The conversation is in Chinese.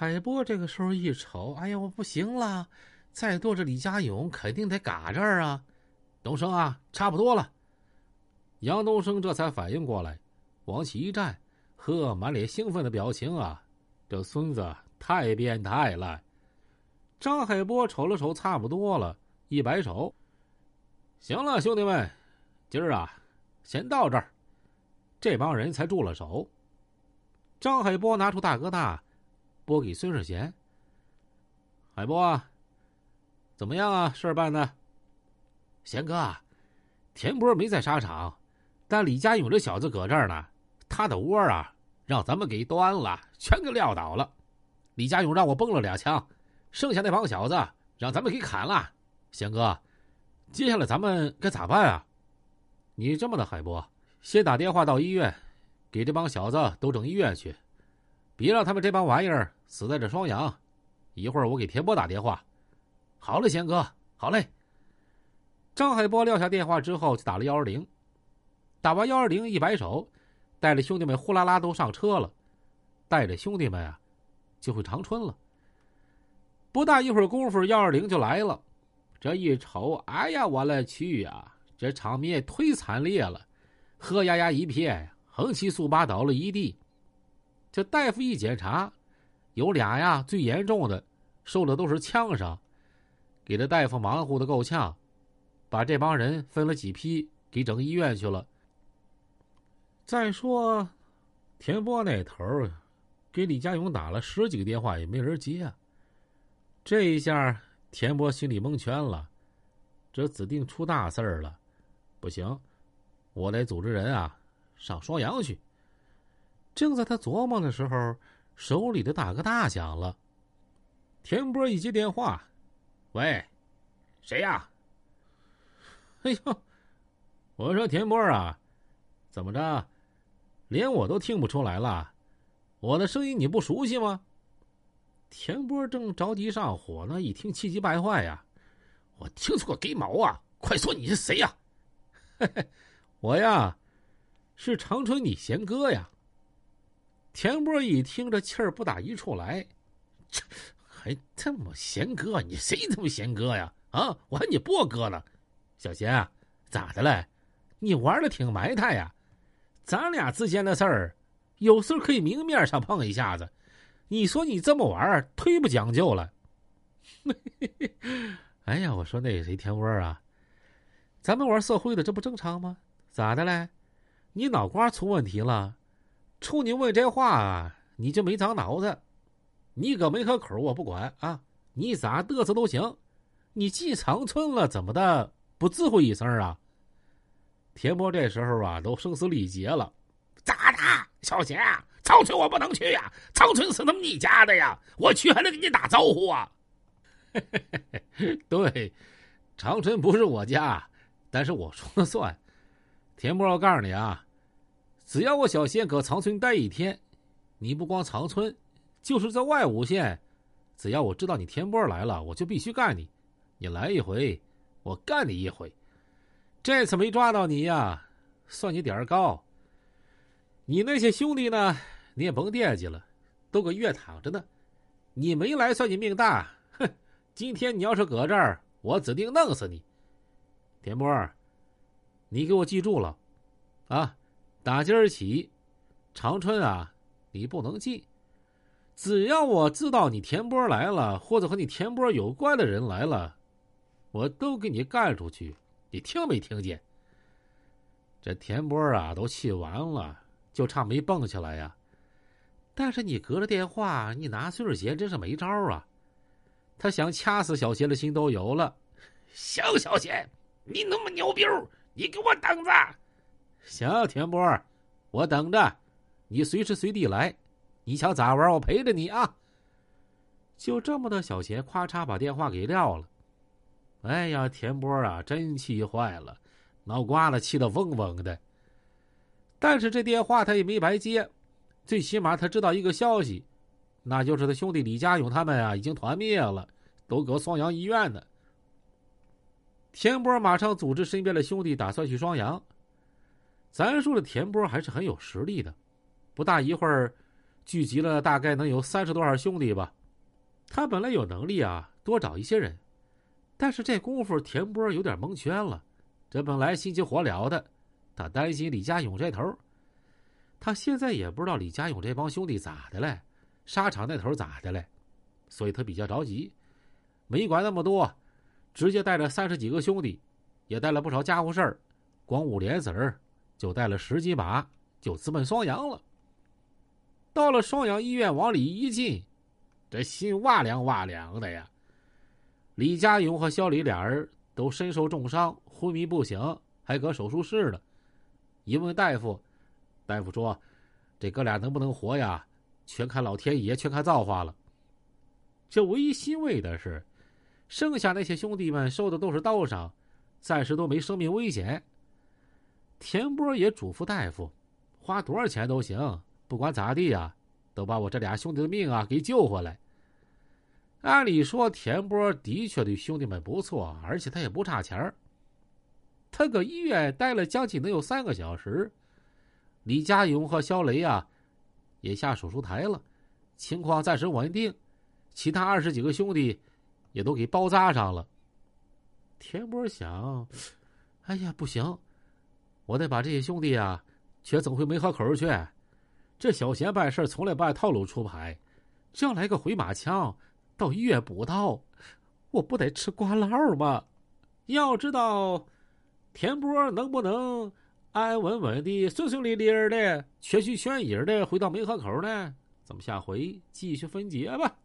海波这个时候一瞅，哎呀，我不行了，再剁着李家勇肯定得嘎这儿啊！东升啊，差不多了。杨东升这才反应过来，往起一站，呵，满脸兴奋的表情啊！这孙子太变态了。张海波瞅了瞅，差不多了，一摆手：“行了，兄弟们，今儿啊，先到这儿。”这帮人才住了手。张海波拿出大哥大，拨给孙世贤：“海波啊，怎么样啊？事儿办的？”贤哥，田波没在沙场，但李家勇这小子搁这儿呢。他的窝啊，让咱们给端了，全给撂倒了。李家勇让我崩了俩枪。剩下那帮小子让咱们给砍了，贤哥，接下来咱们该咋办啊？你这么的，海波，先打电话到医院，给这帮小子都整医院去，别让他们这帮玩意儿死在这双阳。一会儿我给田波打电话。好嘞，贤哥，好嘞。张海波撂下电话之后，就打了幺二零。打完幺二零，一摆手，带着兄弟们呼啦啦都上车了，带着兄弟们啊，就回长春了。不大一会儿功夫，幺二零就来了。这一瞅，哎呀，我勒去呀！这场面忒惨烈了，黑压压一片，横七竖八倒了一地。这大夫一检查，有俩呀，最严重的，受的都是枪伤，给这大夫忙活的够呛，把这帮人分了几批，给整医院去了。再说，田波那头给李家勇打了十几个电话，也没人接。这一下，田波心里蒙圈了，这指定出大事儿了。不行，我得组织人啊，上双阳去。正在他琢磨的时候，手里的大哥大响了。田波一接电话：“喂，谁呀？”“ 哎呦，我说田波啊，怎么着，连我都听不出来了？我的声音你不熟悉吗？”田波正着急上火呢，一听气急败坏呀！我听错个给毛啊！快说你是谁呀？我呀，是长春你贤哥呀。田波一听这气儿不打一处来，这还这么贤哥？你谁他妈贤哥呀？啊，我还你波哥呢！小贤啊，咋的嘞？你玩的挺埋汰呀！咱俩之间的事儿，有时候可以明面上碰一下子。你说你这么玩忒不讲究了。哎呀，我说那谁田波啊，咱们玩社会的这不正常吗？咋的嘞？你脑瓜出问题了？冲你问这话，你就没长脑子。你搁没合口我不管啊，你咋嘚瑟都行。你进长春了怎么的？不指挥一声啊？田波这时候啊，都声嘶力竭了。咋的，小贤？长春我不能去呀，长春是他们你家的呀，我去还得给你打招呼啊。对，长春不是我家，但是我说了算。田波，我告诉你啊，只要我小仙搁长春待一天，你不光长春，就是在外五县，只要我知道你田波来了，我就必须干你。你来一回，我干你一回。这次没抓到你呀，算你点儿高。你那些兄弟呢？你也甭惦记了，都搁医院躺着呢。你没来算你命大，哼！今天你要是搁这儿，我指定弄死你。田波，你给我记住了，啊！打今儿起，长春啊，你不能进。只要我知道你田波来了，或者和你田波有关的人来了，我都给你干出去。你听没听见？这田波啊，都气完了，就差没蹦起来呀。但是你隔着电话，你拿孙世贤真是没招啊！他想掐死小贤的心都有了。行，小贤，你那么牛逼，你给我等着。行，田波，我等着，你随时随地来。你想咋玩，我陪着你啊。就这么的，小贤咔嚓把电话给撂了。哎呀，田波啊，真气坏了，脑瓜子气得嗡嗡的。但是这电话他也没白接。最起码他知道一个消息，那就是他兄弟李家勇他们啊已经团灭了，都搁双阳医院呢。田波马上组织身边的兄弟打算去双阳。咱说的田波还是很有实力的，不大一会儿，聚集了大概能有三十多号兄弟吧。他本来有能力啊，多找一些人，但是这功夫田波有点蒙圈了。这本来心急火燎的，他担心李家勇这头，他现在也不知道李家勇这帮兄弟咋的了，沙场那头咋的了，所以他比较着急，没管那么多，直接带着三十几个兄弟，也带了不少家伙事儿，光五连子儿就带了十几把，就直奔双阳了。到了双阳医院，往里一进，这心哇凉哇凉的呀。李家勇和小李俩人都身受重伤。昏迷不醒，还搁手术室呢。一问大夫，大夫说：“这哥俩能不能活呀？全看老天爷，全看造化了。”这唯一欣慰的是，剩下那些兄弟们受的都是刀伤，暂时都没生命危险。田波也嘱咐大夫，花多少钱都行，不管咋地呀，都把我这俩兄弟的命啊给救回来。按理说，田波的确对兄弟们不错，而且他也不差钱儿。他搁医院待了将近能有三个小时，李家勇和肖雷啊，也下手术台了，情况暂时稳定。其他二十几个兄弟，也都给包扎上了。田波想：“哎呀，不行，我得把这些兄弟啊，全整回梅河口去。这小贤办事从来不按套路出牌，这样来个回马枪，到医院补刀，我不得吃瓜烙吗？要知道。”田波能不能安安稳稳的、顺顺利利的、全心全意的回到梅河口呢？咱们下回继续分解吧。